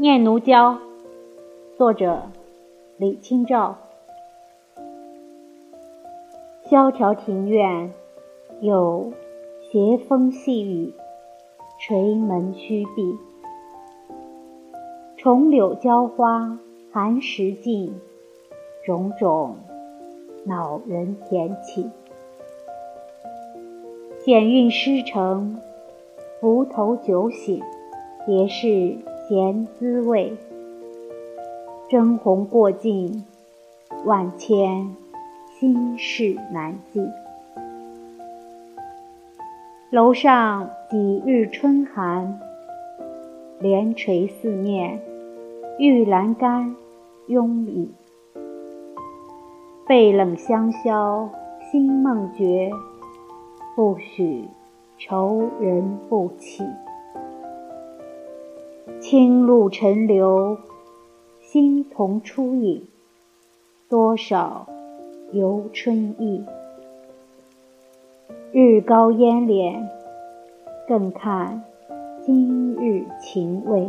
念奴娇》，作者李清照。萧条庭院，有斜风细雨，垂门虚闭。重柳娇花寒食尽，种种恼人甜起。简韵诗成，浮头酒醒，别是甜滋味。征鸿过尽，万千心事难寄。楼上几日春寒，帘垂四面，玉栏杆慵倚。背冷香消心梦绝，不许愁人不起。清露沉流，新桐初影，多少游春意。日高烟敛，更看今日情味。